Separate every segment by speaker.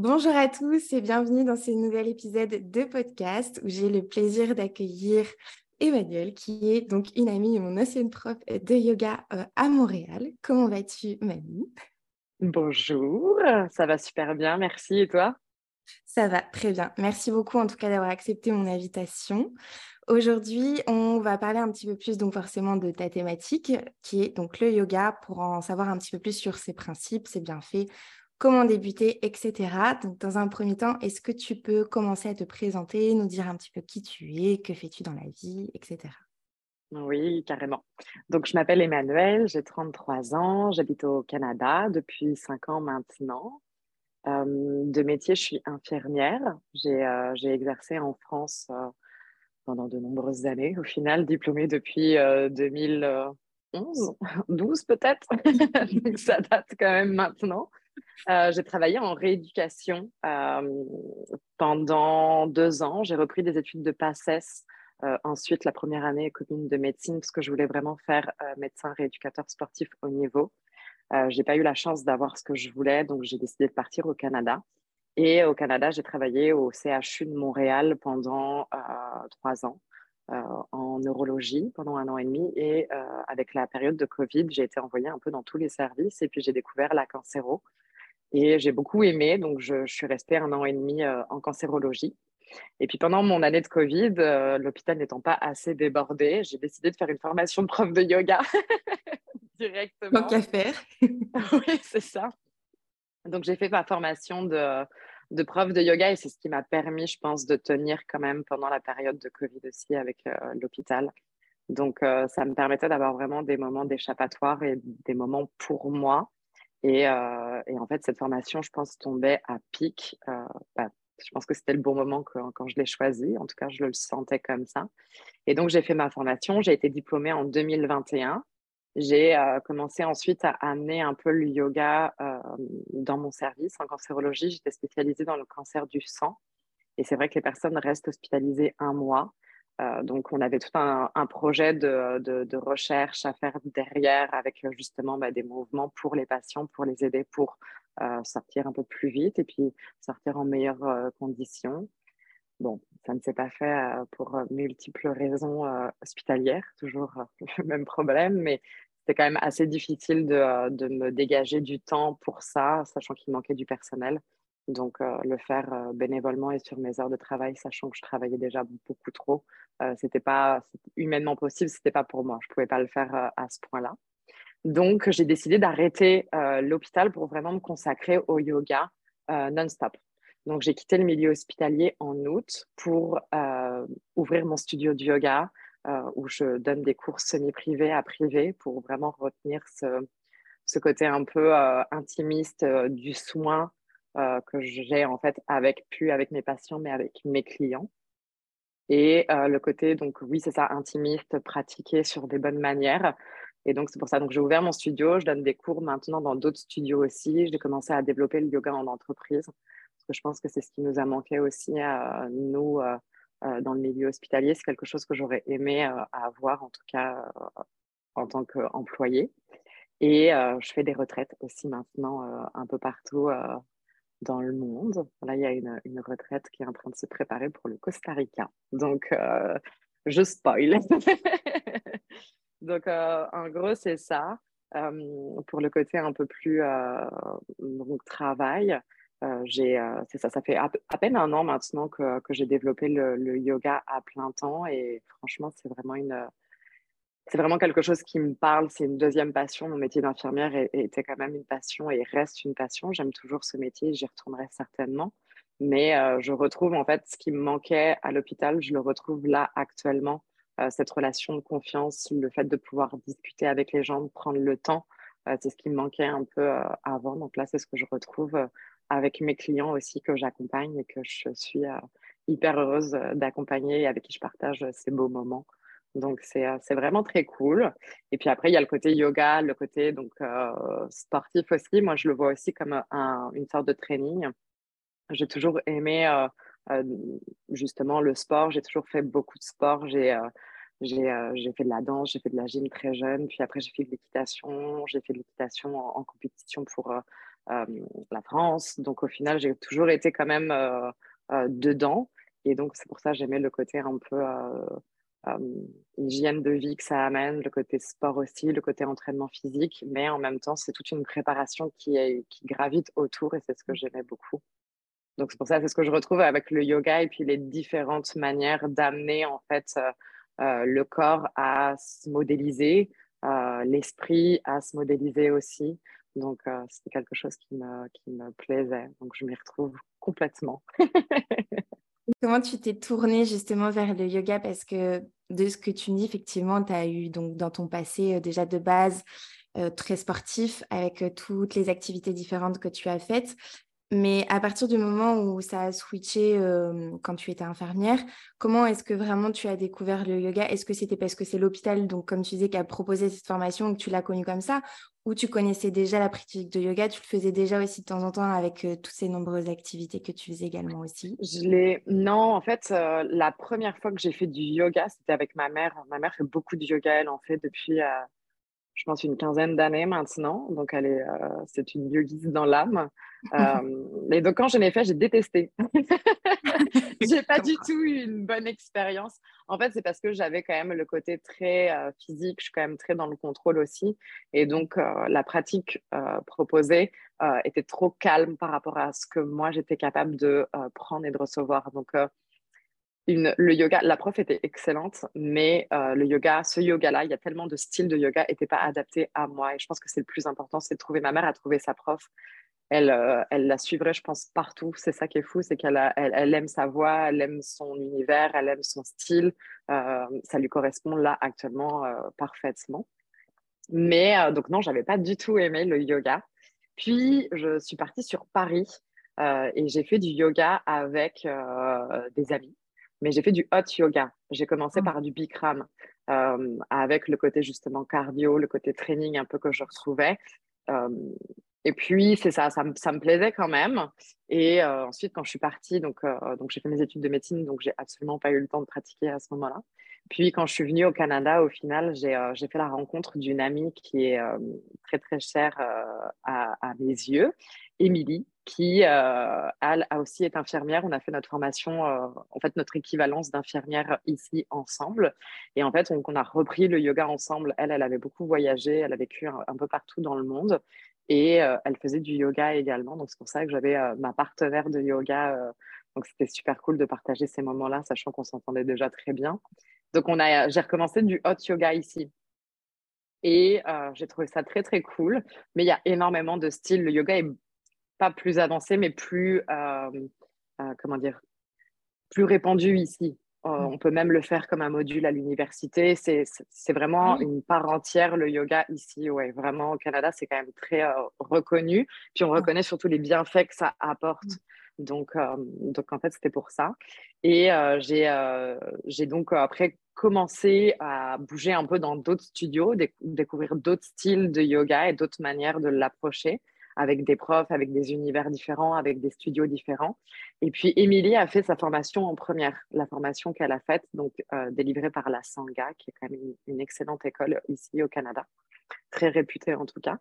Speaker 1: Bonjour à tous et bienvenue dans ce nouvel épisode de podcast où j'ai le plaisir d'accueillir Emmanuel, qui est donc une amie et mon ancienne prof de yoga euh, à Montréal. Comment vas-tu, Mamie?
Speaker 2: Bonjour, ça va super bien, merci. Et toi?
Speaker 1: Ça va très bien. Merci beaucoup en tout cas d'avoir accepté mon invitation. Aujourd'hui, on va parler un petit peu plus donc forcément de ta thématique, qui est donc le yoga, pour en savoir un petit peu plus sur ses principes, ses bienfaits, comment débuter, etc. Donc, dans un premier temps, est-ce que tu peux commencer à te présenter, nous dire un petit peu qui tu es, que fais-tu dans la vie, etc.
Speaker 2: Oui, carrément. Donc, je m'appelle Emmanuel, j'ai 33 ans, j'habite au Canada depuis 5 ans maintenant. Euh, de métier, je suis infirmière. J'ai euh, exercé en France euh, pendant de nombreuses années, au final, diplômée depuis 2011, 12 peut-être. Donc, ça date quand même maintenant. Euh, j'ai travaillé en rééducation euh, pendant deux ans. J'ai repris des études de PACES. Euh, ensuite, la première année commune de médecine, parce que je voulais vraiment faire médecin rééducateur sportif au niveau. j'ai pas eu la chance d'avoir ce que je voulais, donc j'ai décidé de partir au Canada. Et au Canada, j'ai travaillé au CHU de Montréal pendant trois ans. en neurologie pendant un an et demi. Et avec la période de Covid, j'ai été envoyée un peu dans tous les services et puis j'ai découvert la cancéro, et j'ai beaucoup aimé, donc je, suis restée un an et demi euh, en cancérologie. Et puis pendant mon année de Covid, euh, l'hôpital n'étant pas assez débordé, j'ai décidé de faire une formation de prof de yoga directement.
Speaker 1: Tant qu'à faire.
Speaker 2: oui, c'est ça. Donc j'ai fait ma formation de, de prof de yoga et c'est ce qui m'a permis, je pense, de tenir quand même pendant la période de Covid aussi avec euh, l'hôpital. Donc ça me permettait d'avoir vraiment des moments d'échappatoire et des moments pour moi euh, et, en fait, cette formation, je pense, tombait à pic. Euh, bah, je pense que c'était le bon moment quand je l'ai choisi. En tout cas, je le sentais comme ça. Et donc, j'ai fait ma formation. J'ai été diplômée en 2021. J'ai euh, commencé ensuite à amener un peu le yoga dans mon service en cancérologie. J'étais spécialisée dans le cancer du sang. Et c'est vrai que les personnes restent hospitalisées un mois. Euh, donc, on avait tout un, projet de, recherche à faire derrière avec euh, justement bah, des mouvements pour les patients, pour les aider pour euh, sortir un peu plus vite et puis sortir en meilleures conditions. Bon, ça ne s'est pas fait pour multiples raisons hospitalières, toujours le même problème, mais c'était quand même assez difficile de, me dégager du temps pour ça, sachant qu'il manquait du personnel. Donc, le faire bénévolement et sur mes heures de travail, sachant que je travaillais déjà beaucoup trop, euh, c'était pas humainement possible, c'était pas pour moi. Je pouvais pas le faire à ce point-là. Donc, j'ai décidé d'arrêter l'hôpital pour vraiment me consacrer au yoga non-stop. Donc, j'ai quitté le milieu hospitalier en août pour ouvrir mon studio de yoga où je donne des cours semi-privés à privés pour vraiment retenir ce côté un peu intimiste du soin euh, que j'ai en fait avec plus avec mes patients mais avec mes clients. Et euh, le côté donc oui c'est ça intimiste pratiqué sur des bonnes manières. Et donc c'est pour ça donc j'ai ouvert mon studio. Je donne des cours maintenant dans d'autres studios aussi. J'ai commencé à développer le yoga en entreprise. Parce que je pense que c'est ce qui nous a manqué aussi à nous euh, dans le milieu hospitalier. C'est quelque chose que j'aurais aimé avoir en tout cas en tant qu'employé. Et je fais des retraites aussi maintenant un peu partout dans le monde. Là, il y a une, retraite qui est en train de se préparer pour le Costa Rica. Donc, euh, je spoil. Donc, euh, en gros, c'est ça. Euh, pour le côté un peu plus donc, travail, j'ai, c'est ça, ça fait à, peine un an maintenant que, que j'ai développé le, yoga à plein temps et franchement, c'est vraiment une, c'est vraiment quelque chose qui me parle. C'est une deuxième passion. Mon métier d'infirmière était quand même une passion et reste une passion. J'aime toujours ce métier. J'y retournerai certainement. Mais euh, je retrouve en fait ce qui me manquait à l'hôpital. Je le retrouve là actuellement. Euh, cette relation de confiance, le fait de pouvoir discuter avec les gens, de prendre le temps. Euh, c'est ce qui me manquait un peu avant. Donc là, c'est ce que je retrouve avec mes clients aussi que j'accompagne et que je suis hyper heureuse d'accompagner et avec qui je partage ces beaux moments. Donc, euh, c'est vraiment très cool. Et puis après, il y a le côté yoga, le côté donc, euh, sportif aussi. Moi, je le vois aussi comme une sorte de training. J'ai toujours aimé euh, justement le sport. J'ai toujours fait beaucoup de sport. J'ai j'ai fait de la danse, j'ai fait de la gym très jeune. Puis après, j'ai fait de l'équitation. J'ai fait de l'équitation en, compétition pour la France. Donc au final, j'ai toujours été quand même dedans. Et donc c'est pour ça que j'aimais le côté un peu hygiène de vie que ça amène, le côté sport aussi, le côté entraînement physique. Mais en même temps, c'est toute une préparation qui, est, qui gravite autour et c'est ce que j'aimais beaucoup. Donc, c'est pour ça, c'est ce que je retrouve avec le yoga et puis les différentes manières d'amener en fait euh, euh, le corps à se modéliser, euh, l'esprit à se modéliser aussi. Donc, c'était quelque chose qui me, qui me plaisait. Donc, je m'y retrouve complètement.
Speaker 1: Comment tu t'es tournée justement vers le yoga? Parce que de ce que tu me dis, effectivement, tu as eu donc dans ton passé déjà de base très sportif avec toutes les activités différentes que tu as faites. Mais à partir du moment où ça a switché quand tu étais infirmière, comment est-ce que vraiment tu as découvert le yoga? Est-ce que c'était parce que c'est l'hôpital, donc comme tu disais, qui a proposé cette formation que tu l'as connue comme ça? Ou tu connaissais déjà la pratique de yoga Tu le faisais déjà aussi de temps en temps avec toutes ces nombreuses activités que tu faisais également aussi?
Speaker 2: Je l'ai... Non, en fait, la première fois que j'ai fait du yoga, c'était avec ma mère. Ma mère fait beaucoup de yoga, elle en fait depuis je pense, une quinzaine d'années maintenant. Donc, elle est, euh, c'est une yogiste dans l'âme. Euh, et donc, quand je l'ai fait, j'ai détesté. j'ai pas du tout eu une bonne expérience. En fait, c'est parce que j'avais quand même le côté très euh, physique. Je suis quand même très dans le contrôle aussi. Et donc, la pratique proposée était trop calme par rapport à ce que moi, j'étais capable de prendre et de recevoir. Donc, le yoga, la prof était excellente, mais euh, le yoga, ce yoga-là, il y a tellement de styles de yoga, n'était pas adapté à moi. Et je pense que c'est le plus important, c'est de trouver. Ma mère a trouvé sa prof. Elle, euh, elle la suivrait, je pense, partout. C'est ça qui est fou, c'est qu'elle elle, aime sa voix, elle aime son univers, elle aime son style. Euh, ça lui correspond là actuellement parfaitement. Mais donc non, j'avais pas du tout aimé le yoga. Puis je suis partie sur Paris et j'ai fait du yoga avec des amis mais j'ai fait du hot yoga. J'ai commencé ah. par du Bikram euh, avec le côté justement cardio, le côté training un peu que je retrouvais. Euh, et puis, c'est ça, ça, me plaisait quand même. Et euh, ensuite, quand je suis partie, donc, donc j'ai fait mes études de médecine, donc j'ai absolument pas eu le temps de pratiquer à ce moment-là. Puis, quand je suis venue au Canada, au final, j'ai fait la rencontre d'une amie qui est très, très chère à, à, mes yeux, Émilie, qui euh, elle, a aussi été infirmière. On a fait notre formation, euh, en fait notre équivalence d'infirmière ici ensemble. Et en fait, on, a repris le yoga ensemble. Elle, elle avait beaucoup voyagé, elle a vécu un, peu partout dans le monde et euh, elle faisait du yoga également. Donc c'est pour ça que j'avais ma partenaire de yoga. donc c'était super cool de partager ces moments-là, sachant qu'on s'entendait déjà très bien. Donc on a, j'ai recommencé du hot yoga ici. Et j'ai trouvé ça très très cool. Mais il y a énormément de styles. Le yoga est pas plus avancé, mais plus, euh, euh, comment dire, plus répandu ici. Euh, mm. on peut même le faire comme un module à l'université. C'est vraiment une part entière, le yoga ici. Ouais, vraiment, au Canada, c'est quand même très reconnu. Puis on reconnaît surtout les bienfaits que ça apporte. Mm. Donc, donc en fait, c'était pour ça. Et j'ai donc après commencé à bouger un peu dans d'autres studios, découvrir d'autres styles de yoga et d'autres manières de l'approcher avec des profs, avec des univers différents, avec des studios différents. Et puis, Émilie a fait sa formation en première, la formation qu'elle a faite, donc euh, délivrée par la Sangha, qui est quand même une, excellente école ici au Canada, très réputée en tout cas.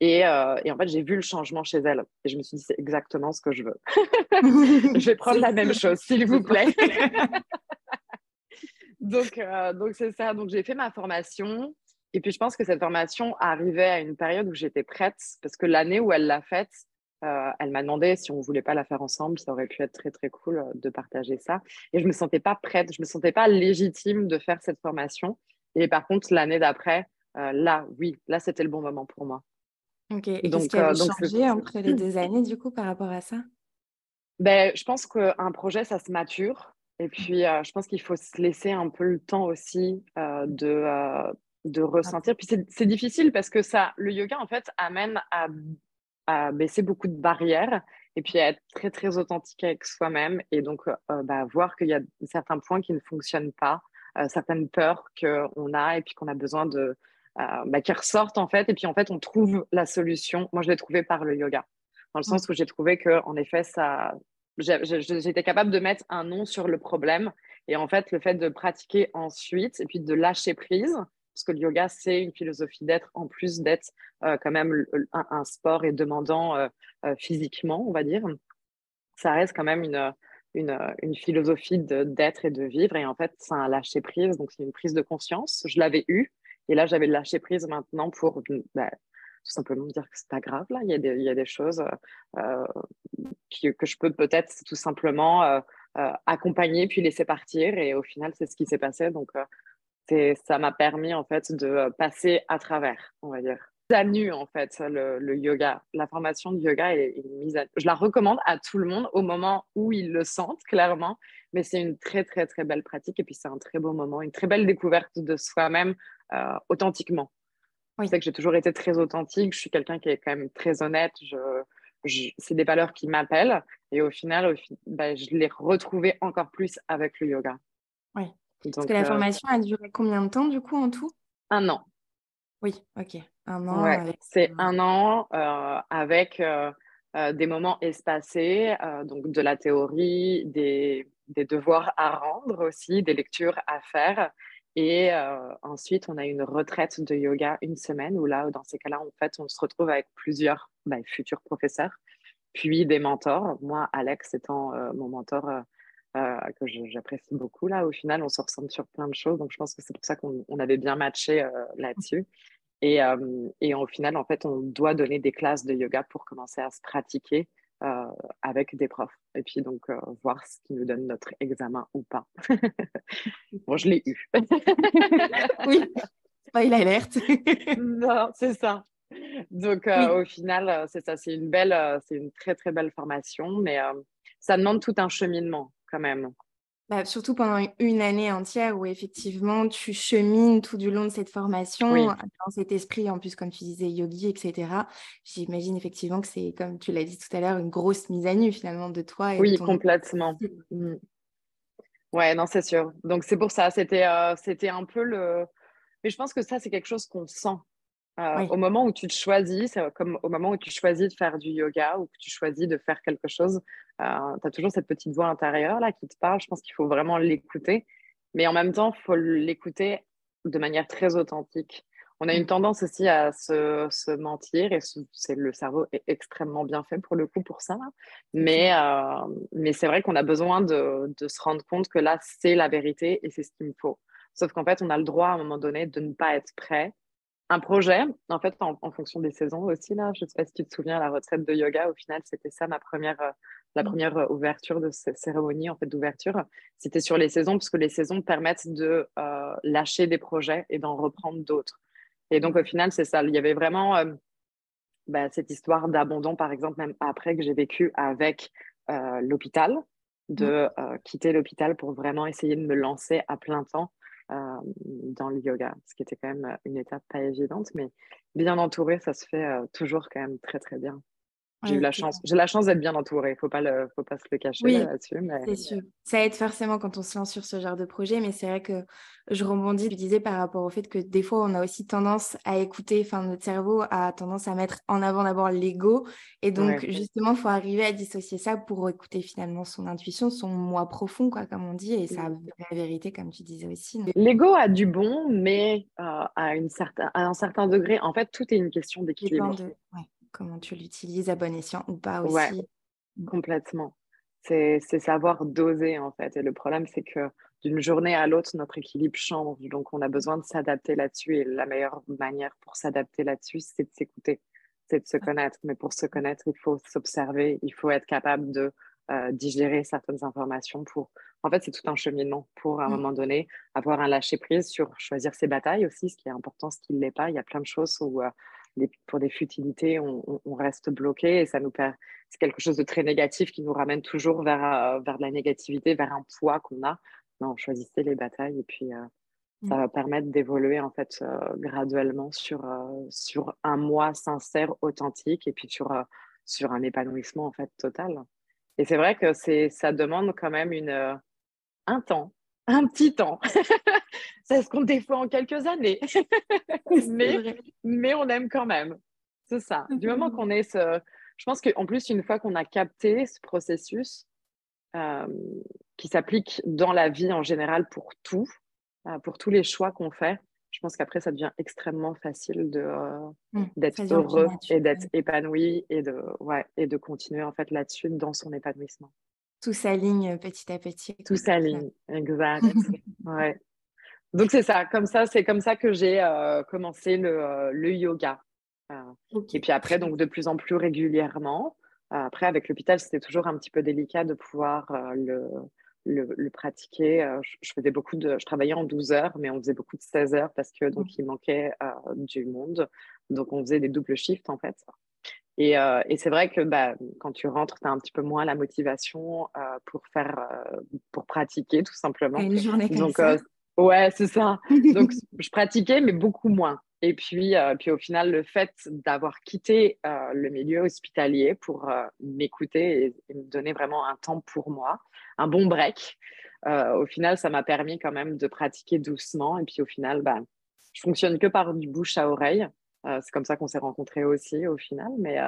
Speaker 2: Et, euh, et en fait, j'ai vu le changement chez elle. Et je me suis dit, c'est exactement ce que je veux. je vais prendre la même chose, s'il vous plaît. donc, euh, donc c'est ça. Donc, j'ai fait ma formation. Et puis, je pense que cette formation arrivait à une période où j'étais prête, parce que l'année où elle l'a faite, euh, elle m'a demandé si on ne voulait pas la faire ensemble. Ça aurait pu être très, très cool euh, de partager ça. Et je ne me sentais pas prête, je ne me sentais pas légitime de faire cette formation. Et par contre, l'année d'après, euh, là, oui, là, c'était le bon moment pour moi.
Speaker 1: Ok. Et qu'est-ce qui a changé entre les deux années, du coup, par rapport à ça?
Speaker 2: Ben, Je pense qu'un projet, ça se mature. Et puis, je pense qu'il faut se laisser un peu le temps aussi de de ressentir. Puis c'est difficile parce que ça, le yoga, en fait, amène à, baisser beaucoup de barrières et puis à être très, très authentique avec soi-même et donc euh, bah, voir qu'il y a certains points qui ne fonctionnent pas, euh, certaines peurs qu'on a et puis qu'on a besoin de. Euh, bah, qui ressortent en fait et puis en fait on trouve la solution. Moi je l'ai trouvé par le yoga, dans le sens où j'ai trouvé que en effet ça, j'étais capable de mettre un nom sur le problème et en fait le fait de pratiquer ensuite et puis de lâcher prise, parce que le yoga, c'est une philosophie d'être, en plus d'être quand même un, sport et demandant physiquement, on va dire. Ça reste quand même une, une, une philosophie d'être et de vivre. Et en fait, c'est un lâcher prise, donc c'est une prise de conscience. Je l'avais eu, et là, j'avais lâché prise maintenant pour bah, tout simplement dire que c'est pas grave. Là, il y a des, il y a des choses euh, que je peux peut-être tout simplement euh, euh, accompagner puis laisser partir. Et au final, c'est ce qui s'est passé. Donc, ça m'a permis en fait de passer à travers, on va dire. À nu en fait le, le yoga, la formation de yoga est, est, mise à... Je la recommande à tout le monde au moment où ils le sentent clairement, mais c'est une très très très belle pratique et puis c'est un très beau moment, une très belle découverte de soi-même authentiquement. Oui. C'est que j'ai toujours été très authentique. Je suis quelqu'un qui est quand même très honnête. Je, c'est des valeurs qui m'appellent. Et au final, bah, je l'ai retrouvé encore plus avec le yoga.
Speaker 1: Oui. Parce que la euh, formation a duré combien de temps, du coup, en tout?
Speaker 2: Un an.
Speaker 1: Oui, ok. Un an.
Speaker 2: C'est un an euh, avec euh, des moments espacés, donc de la théorie, des, des, devoirs à rendre aussi, des lectures à faire. Et euh, ensuite, on a une retraite de yoga une semaine où là, dans ces cas-là, en fait, on se retrouve avec plusieurs bah, futurs professeurs, puis des mentors. Moi, Alex étant euh, mon mentor euh, que j'apprécie beaucoup, là, au final, on se ressemble sur plein de choses. Donc, je pense que c'est pour ça qu'on avait bien matché là-dessus. Et, et au final, en fait, on doit donner des classes de yoga pour commencer à se pratiquer euh, avec des profs. Et puis donc euh, voir ce qui nous donne notre examen ou pas. bon, je l'ai eu.
Speaker 1: oui, pas il alerte.
Speaker 2: non, c'est ça. Donc euh, au final, c'est ça, c'est une belle, c'est une très très belle formation, mais ça demande tout un cheminement quand même.
Speaker 1: Bah, surtout pendant une année entière où effectivement tu chemines tout du long de cette formation dans cet esprit, en plus comme tu disais, yogi, etc. J'imagine effectivement que c'est, comme tu l'as dit tout à l'heure, une grosse mise à nu finalement de toi.
Speaker 2: Et oui, complètement. Mmh. Ouais, non, c'est sûr. Donc c'est pour ça, c'était, euh, c'était un peu le... Mais je pense que ça, c'est quelque chose qu'on sent euh, au moment où tu te choisis, c'est comme au moment où tu choisis de faire du yoga ou que tu choisis de faire quelque chose, euh, tu as toujours cette petite voix intérieure là qui te parle. Je pense qu'il faut vraiment l'écouter. Mais en même temps, il faut l'écouter de manière très authentique. On a une mmh. tendance aussi à se, se mentir et c'est le cerveau est extrêmement bien fait pour le coup pour ça. Mais, euh, mais c'est vrai qu'on a besoin de, de, se rendre compte que là, c'est la vérité et c'est ce qu'il me faut. Sauf qu'en fait, on a le droit à un moment donné de ne pas être prêt un projet, en fait, en, fonction des saisons aussi. Là, je ne sais pas si tu te souviens, la retraite de yoga, au final, c'était ça ma première, euh, la mmh. première euh, ouverture de cette cérémonie en fait, d'ouverture. C'était sur les saisons, parce que les saisons permettent de euh, lâcher des projets et d'en reprendre d'autres. Et donc, au final, c'est ça. Il y avait vraiment bah, cette histoire d'abandon, par exemple, même après que j'ai vécu avec l'hôpital, de mmh. quitter l'hôpital pour vraiment essayer de me lancer à plein temps euh, dans le yoga, ce qui était quand même une étape pas évidente, mais bien entouré, ça se fait euh, toujours quand même très très bien. J'ai eu la chance, j'ai la chance d'être bien entourée. Faut pas le, faut pas se le cacher là-dessus. Mais...
Speaker 1: C'est sûr. Ça aide forcément quand on se lance sur ce genre de projet, mais c'est vrai que je rebondis. Tu disais par rapport au fait que des fois on a aussi tendance à écouter, enfin notre cerveau a tendance à mettre en avant d'abord l'ego, et donc justement faut arriver à dissocier ça pour écouter finalement son intuition, son moi profond, quoi, comme on dit, et sa la vérité, comme tu disais aussi.
Speaker 2: L'ego a du bon, mais euh, à, une certain, à un certain degré, en fait, tout est une question d'équilibre. De
Speaker 1: comment tu l'utilises à bon escient ou pas aussi.
Speaker 2: Mmh. complètement. C'est savoir doser en fait. Et le problème, c'est que d'une journée à l'autre, notre équilibre change. Donc, on a besoin de s'adapter là-dessus. Et la meilleure manière pour s'adapter là-dessus, c'est de s'écouter, c'est de se connaître. Mais pour se connaître, il faut s'observer, il faut être capable de euh, digérer certaines informations pour. En fait, c'est tout un cheminement pour, à un mmh. moment donné, avoir un lâcher-prise sur choisir ses batailles aussi, ce qui est important, ce qui ne l'est pas. Il y a plein de choses où euh, pour des futilités, on, reste bloqué et ça nous perd. C'est quelque chose de très négatif qui nous ramène toujours vers, euh, vers de la négativité, vers un poids qu'on a. Non, choisissez les batailles et puis euh, mmh. ça va permettre d'évoluer en fait euh, graduellement sur, sur un moi sincère, authentique et puis sur, sur un épanouissement en fait total. Et c'est vrai que c'est ça demande quand même une, un temps un petit temps. ça se compte des fois en quelques années. mais, mais on aime quand même. C'est ça. Du moment qu'on est ce. Je pense qu'en plus, une fois qu'on a capté ce processus euh, qui s'applique dans la vie en général pour tout, euh, pour tous les choix qu'on fait, je pense qu'après, ça devient extrêmement facile de, mmh, d'être heureux et d'être épanoui et de, ouais, et de continuer en fait là-dessus dans son épanouissement.
Speaker 1: Tout s'aligne petit à petit.
Speaker 2: Tout s'aligne, exact. ouais. Donc c'est ça, comme ça, c'est comme ça que j'ai commencé le, le yoga. Et puis après, donc de plus en plus régulièrement. après, avec l'hôpital, c'était toujours un petit peu délicat de pouvoir le, le, pratiquer. Euh, je, faisais beaucoup de, je travaillais en 12 heures, mais on faisait beaucoup de 16 heures parce que donc il manquait euh, du monde. Donc on faisait des doubles shifts en fait. Et, euh, et c'est vrai que bah, quand tu rentres, tu as un petit peu moins la motivation pour faire, pour pratiquer tout simplement.
Speaker 1: Une journée comme donc, ça?
Speaker 2: Ouais, c'est ça. donc je pratiquais, mais beaucoup moins. Et puis, puis au final, le fait d'avoir quitté le milieu hospitalier pour m'écouter et, et, me donner vraiment un temps pour moi, un bon break. Euh, au final, ça m'a permis quand même de pratiquer doucement. Et puis au final, bah, je fonctionne que par du bouche à oreille. Euh, c'est comme ça qu'on s'est rencontrés aussi au final. Mais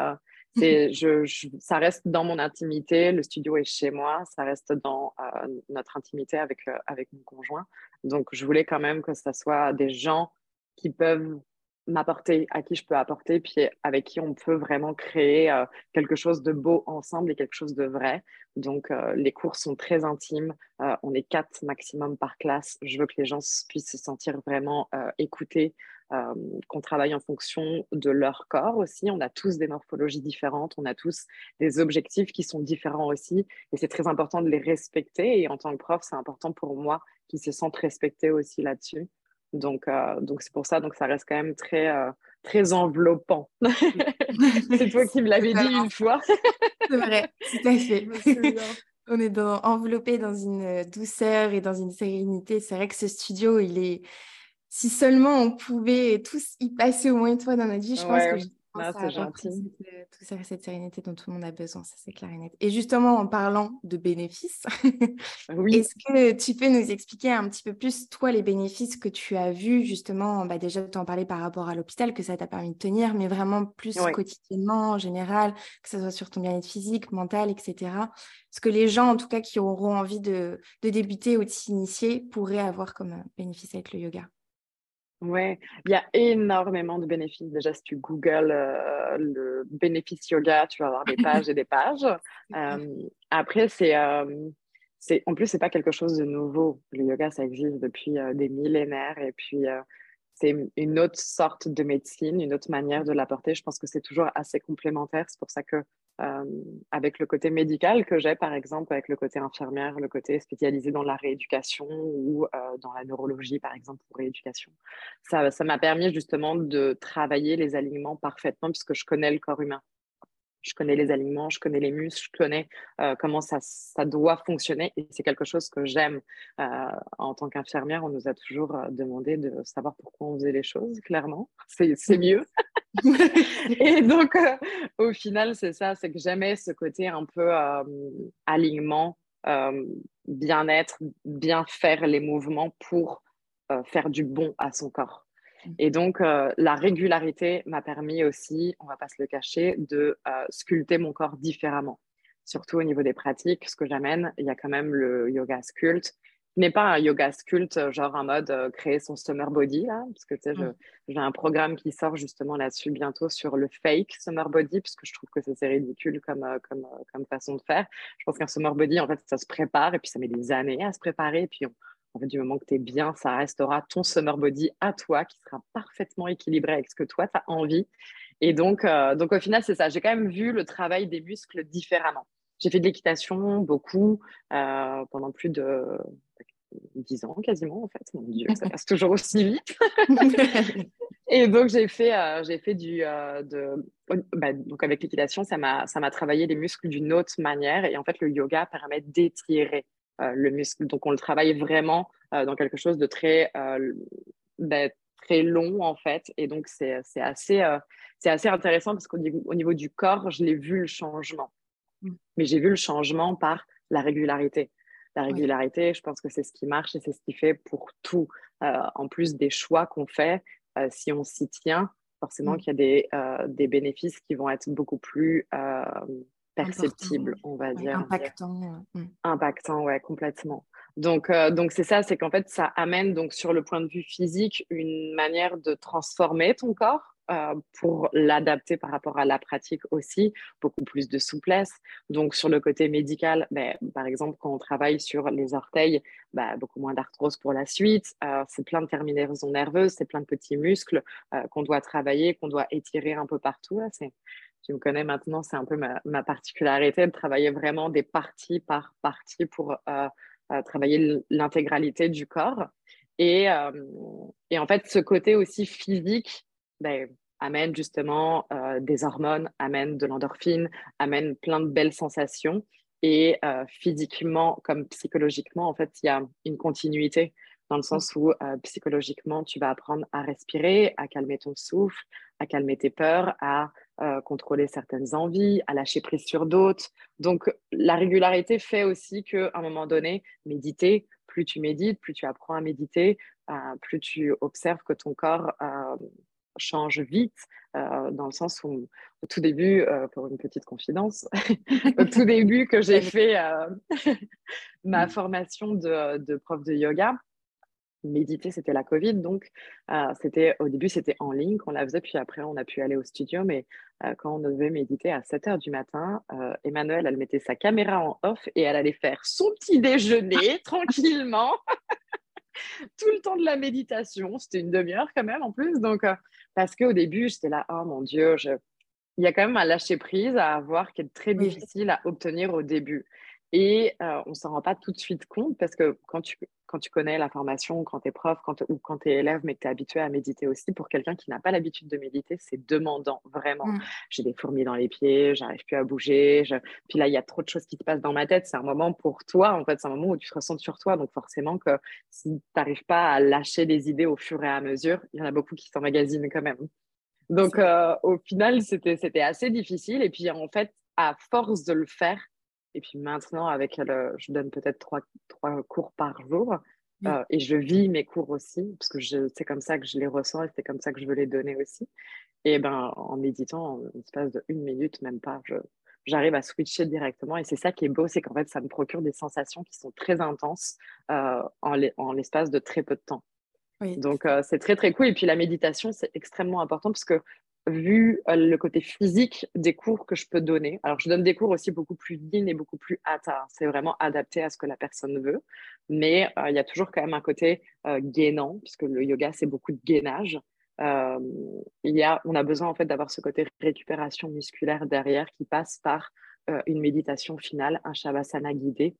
Speaker 2: euh, c'est, je, ça reste dans mon intimité. Le studio est chez moi. Ça reste dans notre intimité avec, avec mon conjoint. Donc je voulais quand même que ce soit des gens qui peuvent m'apporter, à qui je peux apporter, puis avec qui on peut vraiment créer euh, quelque chose de beau ensemble et quelque chose de vrai. Donc, euh, les cours sont très intimes. Euh, on est quatre maximum par classe. Je veux que les gens puissent se sentir vraiment écoutés, qu'on travaille en fonction de leur corps aussi. On a tous des morphologies différentes, on a tous des objectifs qui sont différents aussi. Et c'est très important de les respecter. Et en tant que prof, c'est important pour moi qu'ils se sentent respectés aussi là-dessus. Donc, euh, donc c'est pour ça, donc ça reste quand même très, euh, très enveloppant. c'est toi qui me l'avais dit une fois.
Speaker 1: c'est vrai, tout à fait. On est dans, enveloppé dans une douceur et dans une sérénité. C'est vrai que ce studio, il est. Si seulement on pouvait tous y passer au moins une fois dans notre vie, je pense que
Speaker 2: c'est gentil.
Speaker 1: Cette, cette sérénité dont tout le monde a besoin, ça c'est clair et net. Et justement, en parlant de bénéfices, oui. est-ce que tu peux nous expliquer un petit peu plus, toi, les bénéfices que tu as vus, justement, bah, déjà, tu en parlais par rapport à l'hôpital, que ça t'a permis de tenir, mais vraiment plus quotidiennement, en général, que ce soit sur ton bien-être physique, mental, etc. Ce que les gens, en tout cas, qui auront envie de, de débuter ou de s'initier, pourraient avoir comme bénéfice avec le yoga
Speaker 2: Ouais, il y a énormément de bénéfices. Déjà, si tu googles euh, le bénéfice yoga, tu vas avoir des pages et des pages. Euh, après, c'est, euh, c'est, en plus, c'est pas quelque chose de nouveau. Le yoga, ça existe depuis des millénaires et puis c'est une autre sorte de médecine, une autre manière de l'apporter. Je pense que c'est toujours assez complémentaire. C'est pour ça que, euh, avec le côté médical que j'ai, par exemple, avec le côté infirmière, le côté spécialisé dans la rééducation ou euh, dans la neurologie, par exemple, pour rééducation, ça, ça m'a permis justement de travailler les alignements parfaitement puisque je connais le corps humain je connais les aliments, je connais les muscles, je connais euh, comment ça, ça, doit fonctionner et c'est quelque chose que j'aime. Euh, en tant qu'infirmière, on nous a toujours euh, demandé de savoir pourquoi on faisait les choses, clairement. C'est mieux. et donc, au final, c'est ça, c'est que j'aimais ce côté un peu alignement, bien-être, bien faire les mouvements pour faire du bon à son corps. Et donc, euh, la régularité m'a permis aussi, on va pas se le cacher, de euh, sculpter mon corps différemment. Surtout au niveau des pratiques, ce que j'amène, il y a quand même le yoga sculpt, qui n'est pas un yoga sculpt, genre en mode euh, créer son summer body, là, parce que tu sais, mmh. j'ai un programme qui sort justement là-dessus bientôt sur le fake summer body, parce que je trouve que c'est ridicule comme, comme, comme façon de faire. Je pense qu'un summer body, en fait, ça se prépare et puis ça met des années à se préparer, et puis on, en fait, du moment que tu es bien, ça restera ton summer body à toi qui sera parfaitement équilibré avec ce que toi, tu as envie. Et donc, euh, donc au final, c'est ça. J'ai quand même vu le travail des muscles différemment. J'ai fait de l'équitation beaucoup euh, pendant plus de 10 ans quasiment, en fait. Mon Dieu, ça passe toujours aussi vite. et donc, j'ai fait, euh, j'ai fait du. de, bah, donc, avec l'équitation, ça m'a travaillé les muscles d'une autre manière. Et en fait, le yoga permet d'étirer euh, le muscle. Donc, on le travaille vraiment euh, dans quelque chose de très, euh, ben, très long, en fait. Et donc, c'est assez, c'est assez intéressant parce qu'au niveau, au niveau du corps, je l'ai vu le changement. Mm. Mais j'ai vu le changement par la régularité. La régularité, je pense que c'est ce qui marche et c'est ce qui fait pour tout. en plus des choix qu'on fait, si on s'y tient, forcément mm. qu'il y a des, des, bénéfices qui vont être beaucoup plus perceptible, on va dire.
Speaker 1: Impactant.
Speaker 2: Mm. Impactant, ouais, complètement. Donc, euh, donc c'est ça, c'est qu'en fait, ça amène donc sur le point de vue physique une manière de transformer ton corps euh, pour l'adapter par rapport à la pratique aussi, beaucoup plus de souplesse. Donc sur le côté médical, ben, par exemple, quand on travaille sur les orteils, ben, beaucoup moins d'arthrose pour la suite. Euh, c'est plein de terminaisons nerveuses, c'est plein de petits muscles qu'on doit travailler, qu'on doit étirer un peu partout. Là. Tu me connais maintenant, c'est un peu ma, particularité de travailler vraiment des parties par partie pour travailler l'intégralité du corps. Et, euh, et, en fait, ce côté aussi physique ben, amène justement euh, des hormones, amène de l'endorphine, amène plein de belles sensations. Et euh, physiquement comme psychologiquement, en fait, il y a une continuité dans le sens où psychologiquement, tu vas apprendre à respirer, à calmer ton souffle, à calmer tes peurs, à euh, contrôler certaines envies, à lâcher prise sur d'autres. Donc, la régularité fait aussi qu'à un moment donné, méditer, plus tu médites, plus tu apprends à méditer, euh, plus tu observes que ton corps euh, change vite, dans le sens où, au tout début, pour une petite confidence, au tout début que j'ai fait ma formation de, de prof de yoga, méditer, c'était la Covid. Donc, euh, c'était au début, c'était en ligne qu'on la faisait, puis après, on a pu aller au studio. Mais euh, quand on devait méditer à 7 heures du matin, euh, Emmanuel, elle mettait sa caméra en off et elle allait faire son petit déjeuner tranquillement. Tout le temps de la méditation, c'était une demi-heure quand même en plus. Donc, parce qu'au début, j'étais là, oh mon Dieu, il y a quand même un lâcher prise à avoir qui est très difficile à obtenir au début. Et on ne s'en rend pas tout de suite compte parce que quand tu, quand tu connais la formation, quand tu es prof quand, ou quand tu es élève, mais que tu es habitué à méditer aussi, pour quelqu'un qui n'a pas l'habitude de méditer, c'est demandant, vraiment. Mmh. J'ai des fourmis dans les pieds, j'arrive plus à bouger. Puis là, il y a trop de choses qui se passent dans ma tête. C'est un moment pour toi, en fait, c'est un moment où tu te ressens sur toi. Donc forcément que si tu n'arrives pas à lâcher les idées au fur et à mesure, il y en a beaucoup qui s'emmagasinent quand même. Donc euh, au final, c'était assez difficile. Et puis en fait, à force de le faire, et puis maintenant, avec le, je donne peut-être trois, trois, cours par jour. Euh, et je vis mes cours aussi, parce que c'est comme ça que je les ressens et c'est comme ça que je veux les donner aussi. Et ben, en méditant, en espace de une minute, même pas, j'arrive à switcher directement. Et c'est ça qui est beau, c'est qu'en fait, ça me procure des sensations qui sont très intenses euh, en l'espace de très peu de temps. Donc, euh, c'est très, très cool. Et puis, la méditation, c'est extrêmement important parce que vu euh, le côté physique des cours que je peux donner. Alors, je donne des cours aussi beaucoup plus yin et beaucoup plus hatha. C'est vraiment adapté à ce que la personne veut. Mais euh, il y a toujours quand même un côté euh, gainant, puisque le yoga, c'est beaucoup de gainage. il y a, on a besoin en fait d'avoir ce côté récupération musculaire derrière qui passe par une méditation finale, un shavasana guidé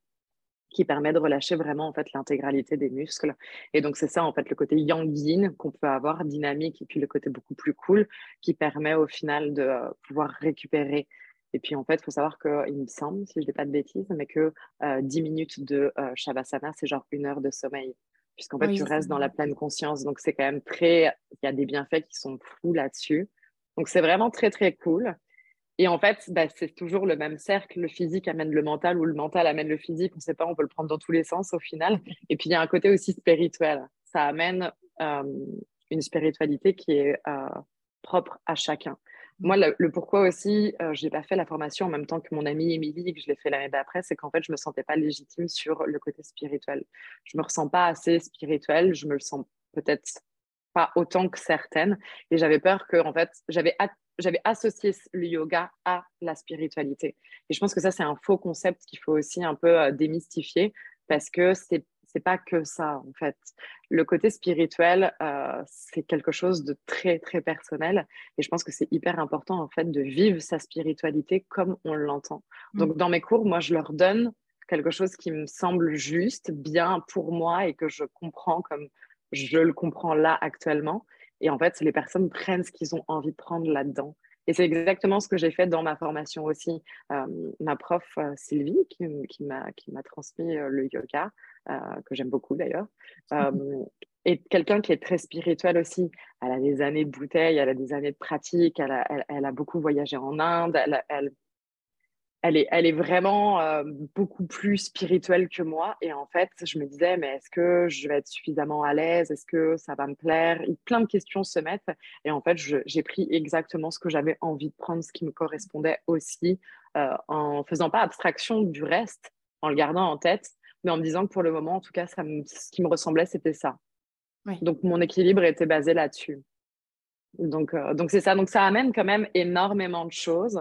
Speaker 2: qui permet de relâcher vraiment en fait l'intégralité des muscles. Et donc c'est ça en fait le côté yang yin qu'on peut avoir dynamique et puis le côté beaucoup plus cool qui permet au final de euh, pouvoir récupérer. Et puis en fait, il faut savoir qu'il me semble, si je dis pas de bêtises, mais que 10 euh, minutes de euh, Shavasana, c'est genre une heure de sommeil, puisqu'en fait, tu restes dans la pleine conscience. Donc c'est quand même très, il y a des bienfaits qui sont fous là-dessus. Donc c'est vraiment très très cool. Et en fait, bah, c'est toujours le même cercle. Le physique amène le mental ou le mental amène le physique. On ne sait pas, on peut le prendre dans tous les sens au final. Et puis, il y a un côté aussi spirituel. Ça amène euh, une spiritualité qui est euh, propre à chacun. Moi, le, pourquoi aussi, euh, je n'ai pas fait la formation en même temps que mon amie Émilie, que je l'ai fait l'année d'après, c'est qu'en fait, je ne me sentais pas légitime sur le côté spirituel. Je ne me ressens pas assez spirituelle. Je me le sens peut-être pas autant que certaines. Et j'avais peur que, en fait, j'avais j'avais associé le yoga à la spiritualité. Et je pense que ça, c'est un faux concept qu'il faut aussi un peu euh, démystifier parce que c'est c'est pas que ça en fait. Le côté spirituel, euh, c'est quelque chose de très très personnel et je pense que c'est hyper important en fait de vivre sa spiritualité comme on l'entend. Mmh. Donc dans mes cours, moi je leur donne quelque chose qui me semble juste, bien pour moi et que je comprends comme je le comprends là actuellement. Et en fait, les personnes prennent ce qu'ils ont envie de prendre là-dedans. Et c'est exactement ce que j'ai fait dans ma formation aussi. Euh, ma prof euh, Sylvie, qui, qui m'a transmis euh, le yoga, que j'aime beaucoup d'ailleurs, est quelqu'un qui est très spirituel aussi. Elle a des années de bouteille, elle a des années de pratique, elle a, elle, a beaucoup voyagé en Inde, elle, elle, elle est, elle est vraiment euh, beaucoup plus spirituelle que moi. Et en fait, je me disais, mais est-ce que je vais être suffisamment à l'aise? Est-ce que ça va me plaire? Plein de questions se mettent. Et en fait, j'ai pris exactement ce que j'avais envie de prendre, ce qui me correspondait aussi, euh, en faisant pas abstraction du reste, en le gardant en tête, mais en me disant que pour le moment, en tout cas, ça ce qui me ressemblait, c'était ça. Donc, mon équilibre était basé là-dessus. Donc, euh, donc c'est ça. Donc, ça amène quand même énormément de choses.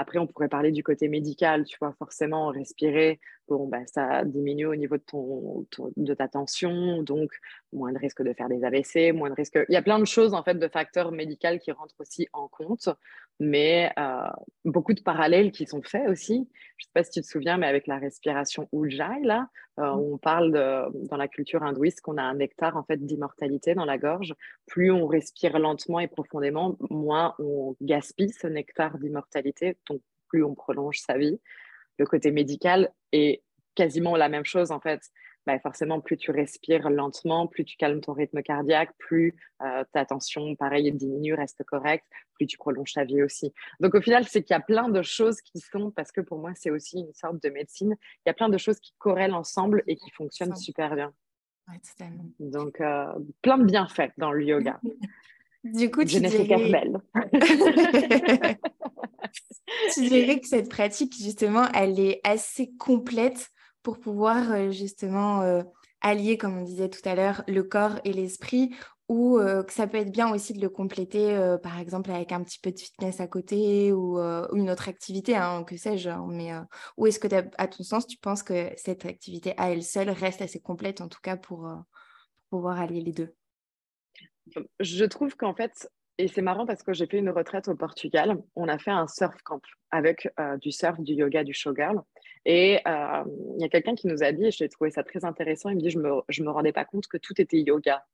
Speaker 2: Après, on pourrait parler du côté médical, tu vois, forcément, respirer, bon, bah, ça diminue au niveau de, ton, de ta tension, donc moins de risque de faire des AVC, moins de risque. Il y a plein de choses, en fait, de facteurs médicaux qui rentrent aussi en compte, mais euh, beaucoup de parallèles qui sont faits aussi. Je ne sais pas si tu te souviens, mais avec la respiration Ujjayi, là, euh, mmh. on parle dans la culture hindouiste qu'on a un nectar, en fait, d'immortalité dans la gorge. Plus on respire lentement et profondément, moins on gaspille ce nectar d'immortalité, donc plus on prolonge sa vie le côté médical est quasiment la même chose en fait. Bah, forcément, plus tu respires lentement, plus tu calmes ton rythme cardiaque, plus euh, ta tension, pareil, diminue, reste correcte, plus tu prolonges ta vie aussi. Donc au final, c'est qu'il y a plein de choses qui sont, parce que pour moi, c'est aussi une sorte de médecine, il y a plein de choses qui corrèlent ensemble et qui fonctionnent super bien. Ouais, totalement. Donc euh, plein de bienfaits dans le yoga.
Speaker 1: Du coup, tu dirais... tu dirais que cette pratique, justement, elle est assez complète pour pouvoir euh, justement euh, allier, comme on disait tout à l'heure, le corps et l'esprit, ou euh, que ça peut être bien aussi de le compléter, par exemple, avec un petit peu de fitness à côté ou une autre activité, hein, que sais-je. Hein, mais où est-ce que, à ton sens, tu penses que cette activité à elle seule reste assez complète, en tout cas, pour, pour pouvoir allier les deux?
Speaker 2: Je trouve qu'en fait, et c'est marrant parce que j'ai fait une retraite au Portugal. On a fait un surf camp avec euh, du surf, du yoga, du showgirl. Et euh, il y a quelqu'un qui nous a dit, et j'ai trouvé ça très intéressant, il me dit, je ne me, je me rendais pas compte que tout était yoga.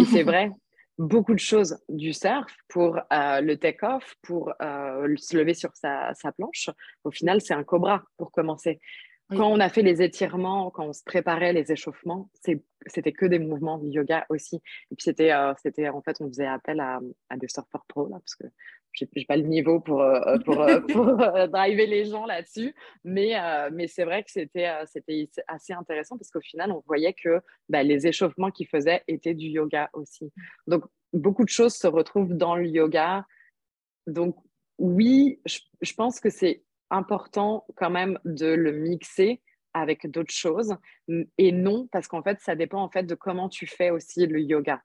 Speaker 2: et c'est vrai, beaucoup de choses du surf pour euh, le take-off, pour se lever sur sa, sa planche. Au final, c'est un cobra pour commencer. Quand on a fait les étirements, quand on se préparait les échauffements, c'était que des mouvements de yoga aussi. Et puis c'était, euh, c'était en fait, on faisait appel à, des surfeurs pro là, parce que j'ai pas le niveau pour euh, pour, euh, pour driver les gens là-dessus. Mais mais c'est vrai que c'était c'était assez intéressant parce qu'au final, on voyait que bah, les échauffements qu'ils faisaient étaient du yoga aussi. Donc beaucoup de choses se retrouvent dans le yoga. Donc oui, je pense que c'est important quand même de le mixer avec d'autres choses et non parce qu'en fait ça dépend en fait de comment tu fais aussi le yoga.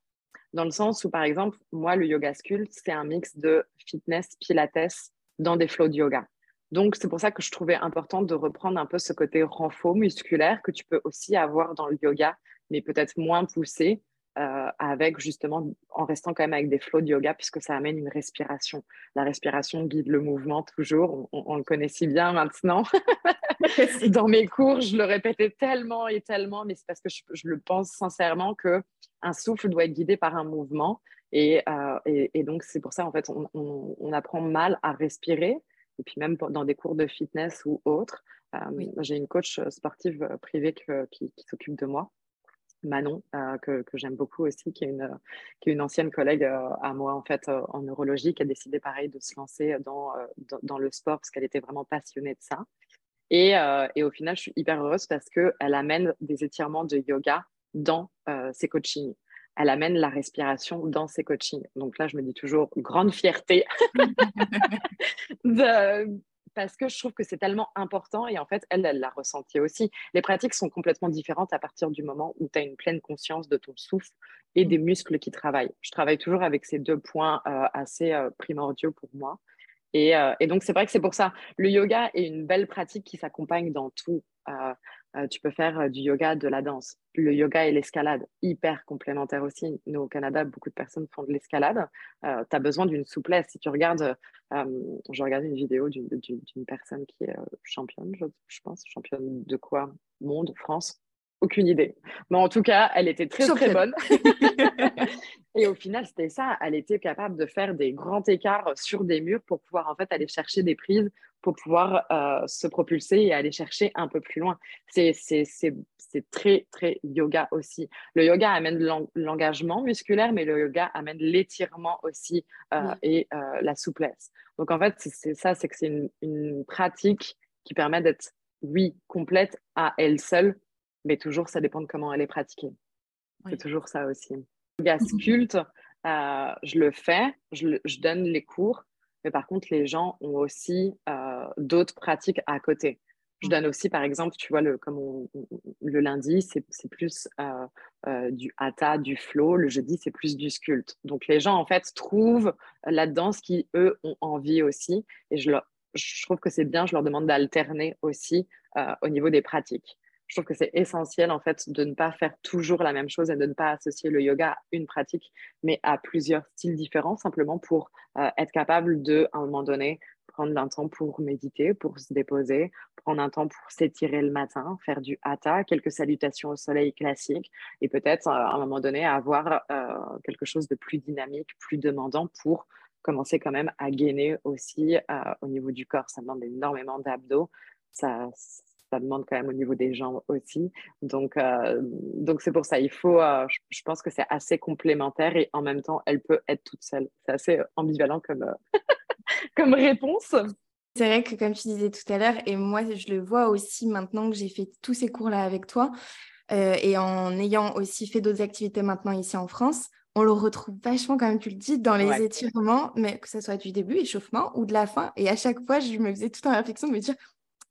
Speaker 2: Dans le sens où par exemple moi le yoga sculpt c'est un mix de fitness pilates dans des flows de yoga. Donc c'est pour ça que je trouvais important de reprendre un peu ce côté renfort musculaire que tu peux aussi avoir dans le yoga mais peut-être moins poussé euh, avec justement en restant quand même avec des flots de yoga puisque ça amène une respiration. La respiration guide le mouvement toujours, on, le connaît si bien maintenant. Dans mes cours, je le répétais tellement et tellement, mais c'est parce que je, le pense sincèrement que un souffle doit être guidé par un mouvement et, euh, et, donc c'est pour ça en fait on, on, apprend mal à respirer et puis même dans des cours de fitness ou autres. Euh, j'ai une coach sportive privée qui, qui s'occupe de moi Manon, euh, que, j'aime beaucoup aussi, qui est une, qui est une ancienne collègue euh, à moi en fait euh, en neurologie, qui a décidé pareil de se lancer dans, dans, le sport parce qu'elle était vraiment passionnée de ça. Et, et, au final, je suis hyper heureuse parce qu'elle amène des étirements de yoga dans ses coachings. Elle amène la respiration dans ses coachings. Donc là, je me dis toujours grande fierté parce que je trouve que c'est tellement important et en fait, elle, elle l'a ressenti aussi. Les pratiques sont complètement différentes à partir du moment où tu as une pleine conscience de ton souffle et des muscles qui travaillent. Je travaille toujours avec ces deux points euh, assez euh, primordiaux pour moi. Et, euh, et donc, c'est vrai que c'est pour ça. Le yoga est une belle pratique qui s'accompagne dans tout. Euh, tu peux faire euh, du yoga, de la danse. Le yoga et l'escalade, hyper complémentaires aussi. Nous, au Canada, beaucoup de personnes font de l'escalade. Euh, tu as besoin d'une souplesse. Si tu regardes, je regardais une vidéo d'une personne qui est championne, je, pense, championne de quoi? Monde, France aucune idée. Mais en tout cas, elle était très, très bonne. et au final, c'était ça. Elle était capable de faire des grands écarts sur des murs pour pouvoir en fait aller chercher des prises, pour pouvoir euh, se propulser et aller chercher un peu plus loin. C'est très, très yoga aussi. Le yoga amène l'engagement musculaire, mais le yoga amène l'étirement aussi euh, et euh, la souplesse. Donc en fait, c'est ça, c'est que c'est une, une pratique qui permet d'être, oui, complète à elle seule, mais toujours, ça dépend de comment elle est pratiquée. C'est toujours ça aussi. Yoga sculpte, euh, je le fais, je, donne les cours, mais par contre, les gens ont aussi euh, d'autres pratiques à côté. Je donne aussi, par exemple, tu vois, le, comme le lundi, c'est plus du hatha, du flow. Le jeudi, c'est plus du sculpte. Donc, les gens, en fait, trouvent là-dedans ce qui, eux, ont envie aussi. Et je, je trouve que c'est bien, je leur demande d'alterner aussi au niveau des pratiques je trouve que c'est essentiel en fait de ne pas faire toujours la même chose et de ne pas associer le yoga à une pratique, mais à plusieurs styles différents, simplement pour euh, être capable de, à un moment donné, prendre un temps pour méditer, pour se déposer, prendre un temps pour s'étirer le matin, faire du hatha, quelques salutations au soleil classiques, et peut-être euh, à un moment donné avoir euh, quelque chose de plus dynamique, plus demandant pour commencer quand même à gainer aussi au niveau du corps. Ça demande énormément d'abdos. Ça, ça demande quand même au niveau des jambes aussi. Donc, euh, donc c'est pour ça. Il faut, euh, je, pense que c'est assez complémentaire et en même temps, elle peut être toute seule. C'est assez ambivalent comme, euh, comme réponse.
Speaker 1: C'est vrai que comme tu disais tout à l'heure, et moi je le vois aussi maintenant que j'ai fait tous ces cours-là avec toi, et en ayant aussi fait d'autres activités maintenant ici en France, on le retrouve vachement, comme tu le dis, dans les étirements, mais que ce soit du début, échauffement, ou de la fin. Et à chaque fois, je me faisais tout en réflexion de me dire,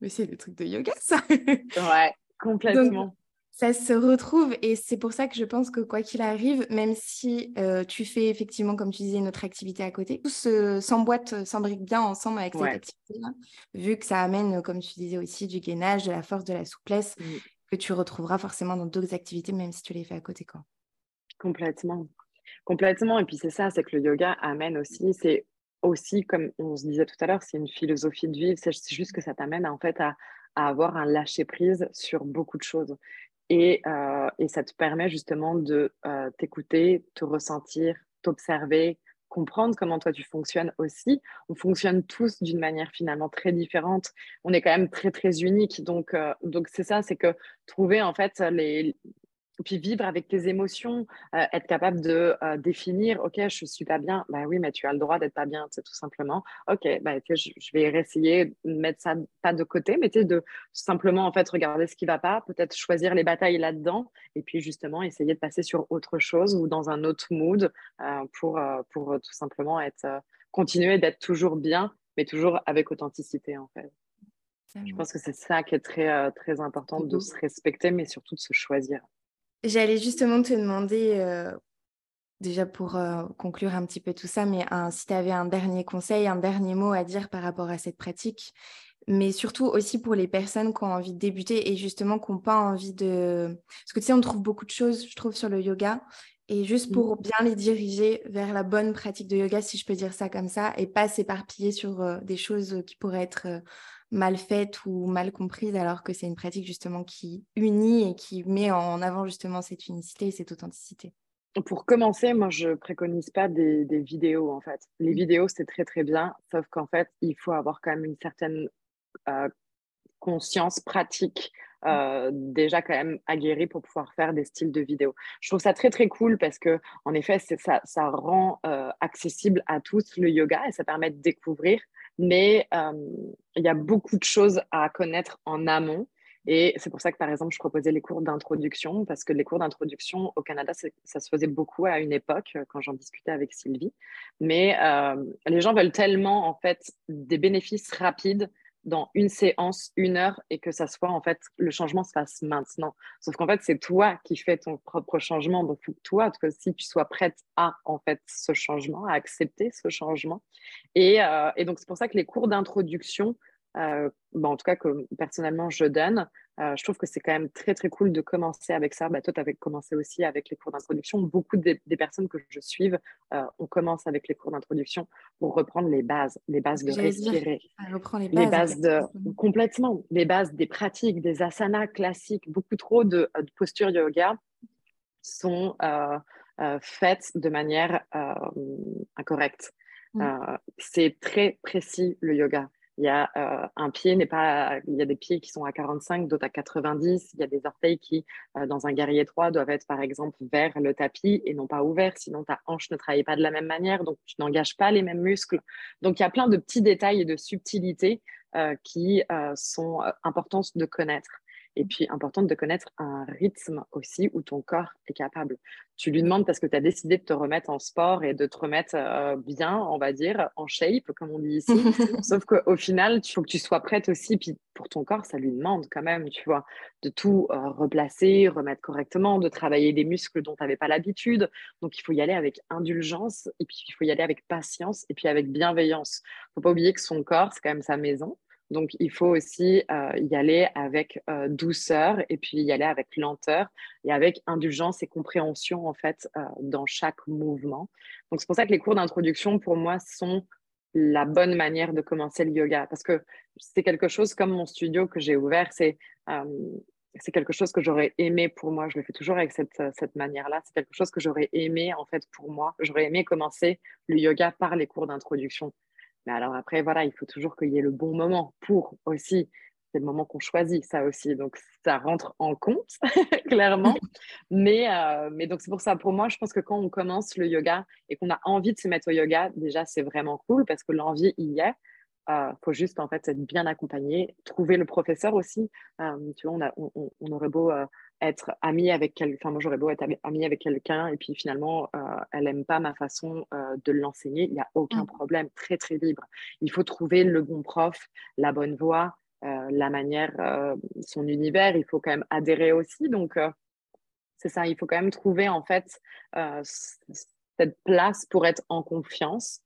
Speaker 1: mais c'est le truc de yoga, ça.
Speaker 2: ouais, complètement.
Speaker 1: ça se retrouve et c'est pour ça que je pense que quoi qu'il arrive, même si euh, tu fais effectivement, comme tu disais, notre activité à côté, tout s'emboîte, euh, s'embrique bien ensemble avec cette activité-là, vu que ça amène, comme tu disais aussi, du gainage, de la force, de la souplesse, mmh. que tu retrouveras forcément dans d'autres activités, même si tu les fais à côté. Quoi.
Speaker 2: Complètement. Complètement. Et puis c'est ça, c'est que le yoga amène aussi, c'est aussi, comme on se disait tout à l'heure, c'est une philosophie de vie. C'est juste que ça t'amène en fait à, avoir un lâcher prise sur beaucoup de choses. Et, euh, et ça te permet justement de euh, t'écouter, te ressentir, t'observer, comprendre comment toi tu fonctionnes aussi. On fonctionne tous d'une manière finalement très différente. On est quand même très très unique. Donc euh, donc c'est ça, c'est que trouver en fait les, puis vivre avec tes émotions, euh, être capable de euh, définir, ok, je suis pas bien, bah oui, mais tu as le droit d'être pas bien, c'est tout simplement. Ok, bah, je, je, vais essayer de mettre ça pas de côté, mais de simplement en fait regarder ce qui va pas, peut-être choisir les batailles là-dedans, et puis justement essayer de passer sur autre chose ou dans un autre mood euh, pour, pour tout simplement être, continuer d'être toujours bien, mais toujours avec authenticité en fait. Je pense que c'est ça qui est très, très important de se respecter, mais surtout de se choisir.
Speaker 1: J'allais justement te demander, euh, déjà pour euh, conclure un petit peu tout ça, mais si tu avais un dernier conseil, un dernier mot à dire par rapport à cette pratique, mais surtout aussi pour les personnes qui ont envie de débuter et justement qui n'ont pas envie de... Parce que tu sais, on trouve beaucoup de choses, je trouve, sur le yoga. Et juste pour bien les diriger vers la bonne pratique de yoga, si je peux dire ça comme ça, et pas s'éparpiller sur euh, des choses qui pourraient être mal faite ou mal comprise, alors que c'est une pratique justement qui unit et qui met en avant justement cette unicité et cette authenticité.
Speaker 2: Pour commencer, moi, je préconise pas des, vidéos, en fait. Les mmh. vidéos, c'est très, très bien, sauf qu'en fait, il faut avoir quand même une certaine euh, conscience pratique mmh. euh, déjà quand même aguerrie pour pouvoir faire des styles de vidéos. Je trouve ça très très cool parce que en effet ça, ça rend euh, accessible à tous le yoga et ça permet de découvrir mais euh, il y a beaucoup de choses à connaître en amont. Et c'est pour ça que, par exemple, je proposais les cours d'introduction, parce que les cours d'introduction au Canada, ça se faisait beaucoup à une époque, euh, quand j'en discutais avec Sylvie. Mais euh, les gens veulent tellement, en fait, des bénéfices rapides dans une séance, une heure, et que ça soit en fait le changement se fasse maintenant. Sauf qu'en fait, c'est toi qui fais ton propre changement. Donc, toi, que si tu sois prête à en fait ce changement, à accepter ce changement. Et, euh, donc, c'est pour ça que les cours d'introduction, euh, en tout cas que personnellement je donne, euh, je trouve que c'est quand même très très cool de commencer avec ça. Bah, toi, tu avais commencé aussi avec les cours d'introduction. Beaucoup des, personnes que je suive, euh, on commence avec les cours d'introduction pour reprendre les bases, les bases de respirer, les bases, les bases de complètement, les bases des pratiques, des asanas classiques. Beaucoup trop de, de postures yoga sont faites de manière incorrecte. Mmh. c'est très précis le yoga. Il y a euh, un pied n'est pas, il y a des pieds qui sont à 45, d'autres à 90. Il y a des orteils qui, euh, dans un guerrier 3, doivent être par exemple vers le tapis et non pas ouverts. Sinon, ta hanche ne travaille pas de la même manière, donc tu n'engages pas les mêmes muscles. Donc, il y a plein de petits détails et de subtilités euh, qui sont importantes de connaître. Et puis, important de connaître un rythme aussi où ton corps est capable. Tu lui demandes parce que tu as décidé de te remettre en sport et de te remettre euh, bien, on va dire, en shape, comme on dit ici. Sauf qu'au final, il faut que tu sois prête aussi. Puis pour ton corps, ça lui demande quand même, tu vois, de tout euh, replacer, remettre correctement, de travailler des muscles dont tu n'avais pas l'habitude. Donc, il faut y aller avec indulgence et puis il faut y aller avec patience et puis avec bienveillance. Il ne faut pas oublier que son corps, c'est quand même sa maison. Donc, il faut aussi euh, y aller avec euh, douceur et puis y aller avec lenteur et avec indulgence et compréhension, en fait, euh, dans chaque mouvement. Donc, c'est pour ça que les cours d'introduction, pour moi, sont la bonne manière de commencer le yoga parce que c'est quelque chose comme mon studio que j'ai ouvert, c'est quelque chose que j'aurais aimé pour moi. Je le fais toujours avec cette, cette manière-là. C'est quelque chose que j'aurais aimé, en fait, pour moi. J'aurais aimé commencer le yoga par les cours d'introduction. Mais alors après, voilà, il faut toujours qu'il y ait le bon moment pour aussi. C'est le moment qu'on choisit, ça aussi. Donc, ça rentre en compte, clairement. Mais, euh, mais donc, c'est pour ça, pour moi, je pense que quand on commence le yoga et qu'on a envie de se mettre au yoga, déjà, c'est vraiment cool parce que l'envie y est. Il euh, faut juste en fait être bien accompagné, trouver le professeur aussi. Euh, tu vois, on, a, on, on, aurait beau être ami avec quelqu'un, enfin moi j'aurais beau être ami avec quelqu'un et puis finalement euh, elle n'aime pas ma façon euh, de l'enseigner, il n'y a aucun mmh. problème, très très libre. Il faut trouver le bon prof, la bonne voie, euh, la manière, son univers, il faut quand même adhérer aussi. Donc c'est ça, il faut quand même trouver en fait cette place pour être en confiance.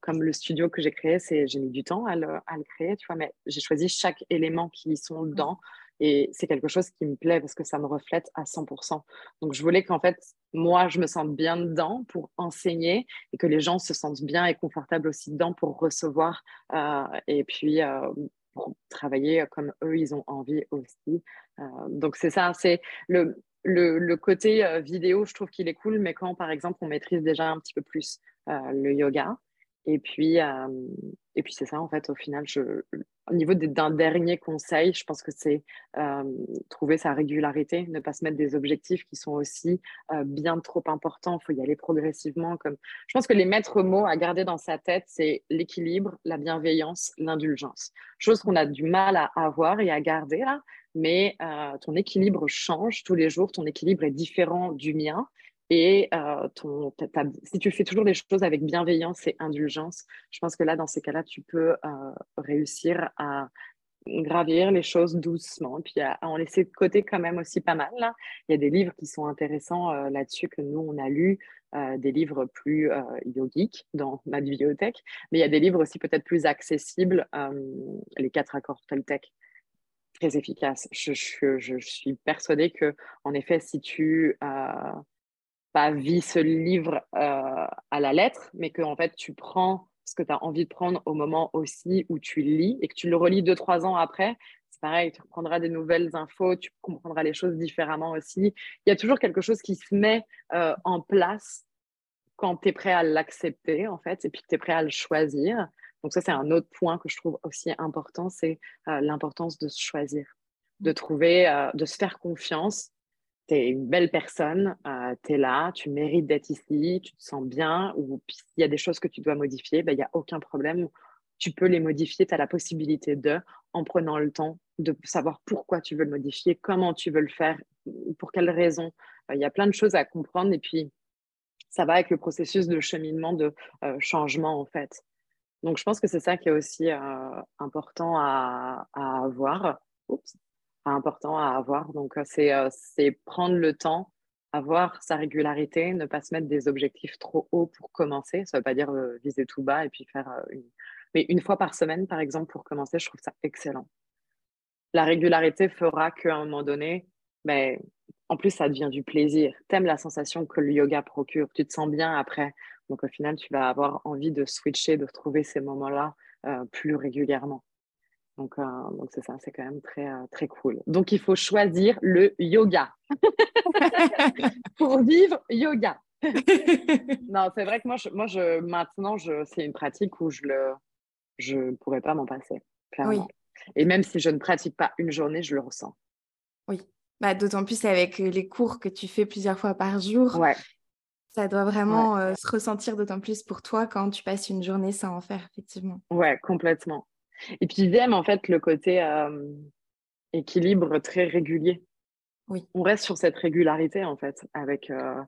Speaker 2: comme le studio que j'ai créé, j'ai mis du temps à le, à le, créer, tu vois, mais j'ai choisi chaque élément qui sont mmh. dedans. Et c'est quelque chose qui me plaît parce que ça me reflète à 100%. Donc, je voulais qu'en fait, moi, je me sente bien dedans pour enseigner et que les gens se sentent bien et confortables aussi dedans pour recevoir euh, et puis euh, pour travailler comme eux, ils ont envie aussi. Euh, donc, c'est ça, c'est le, le, le, côté vidéo, je trouve qu'il est cool, mais quand, par exemple, on maîtrise déjà un petit peu plus le yoga, et puis, et puis c'est ça, en fait, au final, au niveau d'un dernier conseil, je pense que c'est euh, trouver sa régularité, ne pas se mettre des objectifs qui sont aussi euh, bien trop importants. Il faut y aller progressivement. Comme... Je pense que les maîtres mots à garder dans sa tête, c'est l'équilibre, la bienveillance, l'indulgence. Chose qu'on a du mal à avoir et à garder mais euh, ton équilibre change tous les jours, ton équilibre est différent du mien. Et euh, ton, si tu fais toujours les choses avec bienveillance et indulgence, je pense que là, dans ces cas-là, tu peux euh, réussir à gravir les choses doucement, puis à, en laisser de côté quand même aussi pas mal. Là. Il y a des livres qui sont intéressants euh, là-dessus que nous, on a lus, des livres plus yogiques dans ma bibliothèque, mais il y a des livres aussi peut-être plus accessibles, les quatre accords Toltec très efficace. Je, je, je, suis persuadée que, en effet, si tu pas vis ce livre euh, à la lettre, mais que en fait tu prends ce que tu as envie de prendre au moment aussi où tu lis et que tu le relis deux, trois ans après. C'est pareil, tu prendras des nouvelles infos, tu comprendras les choses différemment aussi. Il y a toujours quelque chose qui se met euh, en place quand tu es prêt à l'accepter, en fait, et puis que tu es prêt à le choisir. Donc ça, c'est un autre point que je trouve aussi important, c'est euh, l'importance de se choisir, de trouver, de se faire confiance tu es une belle personne, euh, tu es là, tu mérites d'être ici, tu te sens bien, ou s'il y a des choses que tu dois modifier, ben, il n'y a aucun problème. Tu peux les modifier, tu as la possibilité de, en prenant le temps de savoir pourquoi tu veux le modifier, comment tu veux le faire, pour quelles raisons. Euh, il y a plein de choses à comprendre et puis ça va avec le processus de cheminement, de euh, changement en fait. Donc je pense que c'est ça qui est aussi important à, à avoir. Important à avoir. Donc, euh, euh, c'est prendre le temps, avoir sa régularité, ne pas se mettre des objectifs trop hauts pour commencer. Ça ne veut pas dire euh, viser tout bas et puis faire une... Mais une fois par semaine, par exemple, pour commencer, je trouve ça excellent. La régularité fera qu'à un moment donné, ben, en plus, ça devient du plaisir. Tu aimes la sensation que le yoga procure. Tu te sens bien après. Donc, au final, tu vas avoir envie de switcher, de retrouver ces moments-là plus régulièrement. Donc, euh, donc c'est ça, c'est quand même très, euh, très cool. Donc, il faut choisir le yoga pour vivre yoga. non, c'est vrai que moi, je, moi je, maintenant, je, c'est une pratique où je ne je pourrais pas m'en passer, clairement. Et même si je ne pratique pas une journée, je le ressens.
Speaker 1: Oui, bah, d'autant plus avec euh, les cours que tu fais plusieurs fois par jour. Ouais. Ça doit vraiment se ressentir d'autant plus pour toi quand tu passes une journée sans en faire, effectivement.
Speaker 2: Ouais, complètement. Et puis j'aime en fait le côté, euh, équilibre très régulier.
Speaker 1: Oui.
Speaker 2: On reste sur cette régularité en fait avec, euh,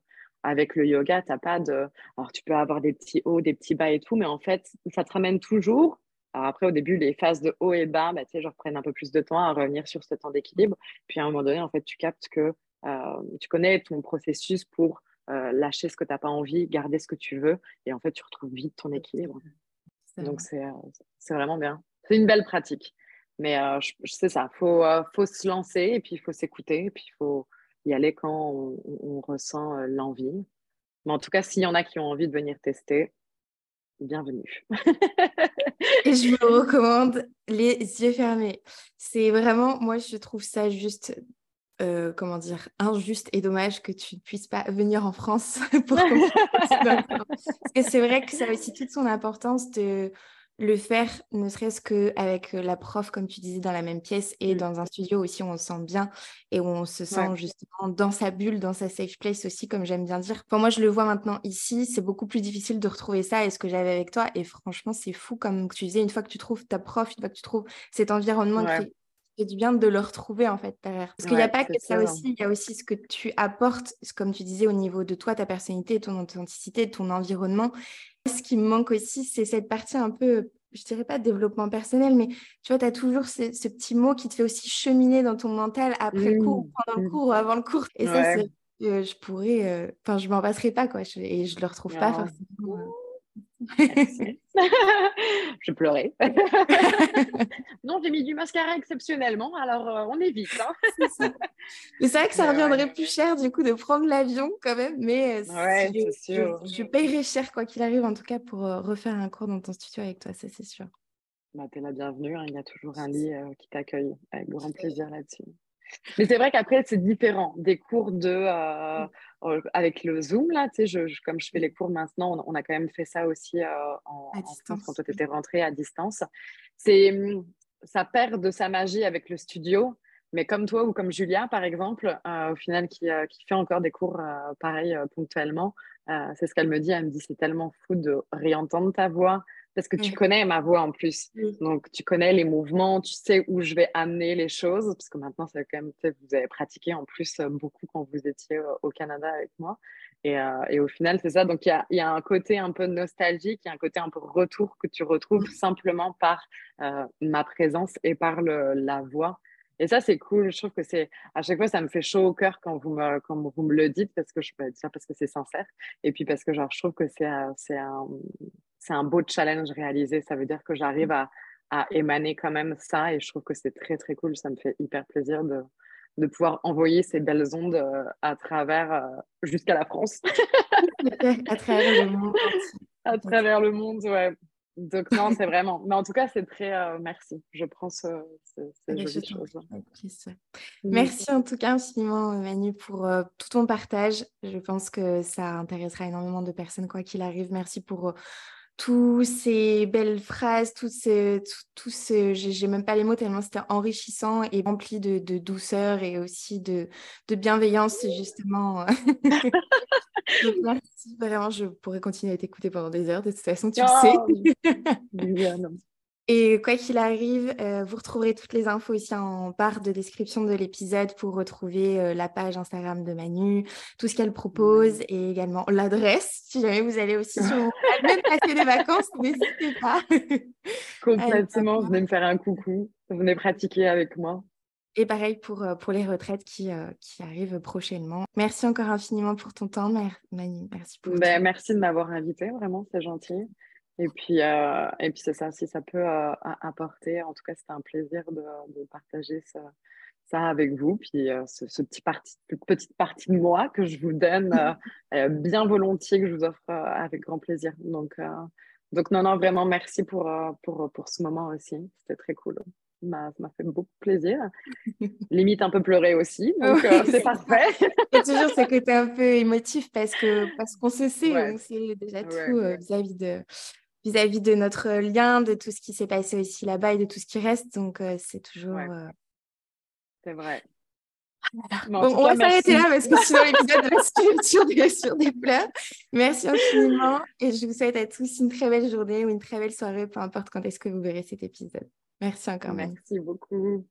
Speaker 2: avec le yoga. T'as pas de. Alors tu peux avoir des petits hauts, des petits bas et tout, mais en fait, ça te ramène toujours. Alors après, au début, les phases de haut et bas, bah, tu sais, genre prennent un peu plus de temps à revenir sur ce temps d'équilibre. Puis à un moment donné, en fait, tu captes que euh, tu connais ton processus pour euh, lâcher ce que tu n'as pas envie, garder ce que tu veux, et en fait, tu retrouves vite ton équilibre. Donc, c'est vraiment bien. C'est une belle pratique. Mais euh, je, sais ça, il faut, euh, faut se lancer et puis il faut s'écouter et puis il faut y aller quand on, ressent euh, l'envie. Mais en tout cas, s'il y en a qui ont envie de venir tester, bienvenue.
Speaker 1: et je me recommande les yeux fermés. C'est vraiment, moi, je trouve ça juste comment dire, injuste et dommage que tu ne puisses pas venir en France pour Parce que c'est vrai que ça a aussi toute son importance de le faire, ne serait-ce qu'avec la prof, comme tu disais, dans la même pièce et mmh. dans un studio aussi où on se sent bien et où on se sent justement dans sa bulle, dans sa safe place aussi, comme j'aime bien dire. Pour moi, je le vois maintenant ici, c'est beaucoup plus difficile de retrouver ça et ce que j'avais avec toi. Et franchement, c'est fou, comme tu disais, une fois que tu trouves ta prof, une fois que tu trouves cet environnement qui fait du bien de le retrouver en fait derrière. Parce qu'il n'y a pas que ça, aussi, il y a aussi ce que tu apportes, comme tu disais, au niveau de toi, ta personnalité, ton authenticité, ton environnement. Ce qui me manque aussi, c'est cette partie un peu, je dirais pas développement personnel, mais tu vois, tu as toujours ce, petit mot qui te fait aussi cheminer dans ton mental après le cours, pendant le cours ou avant le cours. Et ça, c'est, je pourrais, euh, enfin, je m'en passerai pas, quoi. et je le retrouve pas forcément.
Speaker 2: Je pleurais. non, j'ai mis du mascara exceptionnellement, alors euh, on évite. Hein.
Speaker 1: c'est vrai que ça reviendrait plus cher du coup de prendre l'avion quand même, mais
Speaker 2: euh, ouais, je,
Speaker 1: sûr. Je, paierai cher quoi qu'il arrive en tout cas pour euh, refaire un cours dans ton studio avec toi, ça c'est sûr.
Speaker 2: Bah, tu es la bienvenue, hein. il y a toujours un lit qui t'accueille avec grand plaisir là-dessus. Mais c'est vrai qu'après, c'est différent des cours de. Euh, avec le Zoom, là, tu sais, je, comme je fais les cours maintenant, on, a quand même fait ça aussi euh, en, France quand tu étais rentrée à distance. C'est, hum, ça perd de sa magie avec le studio. Mais comme toi ou comme Julia, par exemple, au final, qui, qui, fait encore des cours pareil ponctuellement, c'est ce qu'elle me dit. Elle me dit c'est tellement fou de réentendre ta voix, parce que tu connais ma voix en plus. Donc, tu connais les mouvements, tu sais où je vais amener les choses, parce que maintenant, c'est quand même, vous avez pratiqué en plus euh, beaucoup quand vous étiez euh, au Canada avec moi. Et, euh, et au final, c'est ça. Donc, il y a, y a, un côté un peu nostalgique, il y a un côté un peu retour que tu retrouves simplement par ma présence et par le, la voix. Et ça, c'est cool. Je trouve que c'est à chaque fois, ça me fait chaud au cœur quand vous me, quand vous me le dites parce que je peux dire parce que c'est sincère. Et puis parce que genre, je trouve que c'est c'est un, c'est un beau challenge réalisé. Ça veut dire que j'arrive à, à, émaner quand même ça et je trouve que c'est très, très cool. Ça me fait hyper plaisir de, de pouvoir envoyer ces belles ondes euh, à travers euh, jusqu'à la France.
Speaker 1: à travers le monde.
Speaker 2: À travers le monde, ouais. Donc non, c'est vraiment. Mais en tout cas, c'est très euh, merci. Je prends ce, ce, ces jolies choses.
Speaker 1: Merci en tout cas infiniment, Manu, pour tout ton partage. Je pense que ça intéressera énormément de personnes, quoi qu'il arrive. Merci pour toutes ces belles phrases, tout ce, tout, ce j'ai même pas les mots tellement c'était enrichissant et rempli de, douceur et aussi de, de bienveillance justement. merci, vraiment, je pourrais continuer à t'écouter pendant des heures, de toute façon, tu le sais. Et quoi qu'il arrive, euh, vous retrouverez toutes les infos ici en barre de description de l'épisode pour retrouver euh, la page Instagram de Manu, tout ce qu'elle propose et également l'adresse. Si jamais vous allez aussi sur même passer des vacances, n'hésitez pas.
Speaker 2: Complètement, venez me faire un coucou, venez pratiquer avec moi.
Speaker 1: Et pareil pour, euh, pour les retraites qui, qui arrivent prochainement. Merci encore infiniment pour ton temps, Manu. Merci pour
Speaker 2: ben, Merci de m'avoir invité, vraiment, c'est gentil. Et puis, euh, et puis c'est ça, si ça peut euh, apporter, en tout cas, c'était un plaisir de, de partager ça, ça, avec vous. Puis euh, ce, ce, petit parti, petite partie de moi que je vous donne bien volontiers, que je vous offre avec grand plaisir. Donc, donc non, non, vraiment, merci pour, pour, pour ce moment aussi. C'était très cool. Ça m'a fait beaucoup plaisir. Limite un peu pleurer aussi, donc c'est parfait.
Speaker 1: Il y a toujours ce côté un peu émotif parce que parce qu'on se sait, on sait déjà tout vis-à-vis de, vis-à-vis de notre lien, de tout ce qui s'est passé aussi là-bas et de tout ce qui reste. Donc, euh, c'est toujours. Euh,
Speaker 2: c'est vrai.
Speaker 1: on va s'arrêter là parce que sinon l'épisode va des, sur des pleurs. Merci infiniment et je vous souhaite à tous une très belle journée ou une très belle soirée, peu importe quand est-ce que vous verrez cet épisode. Merci encore.
Speaker 2: Merci beaucoup.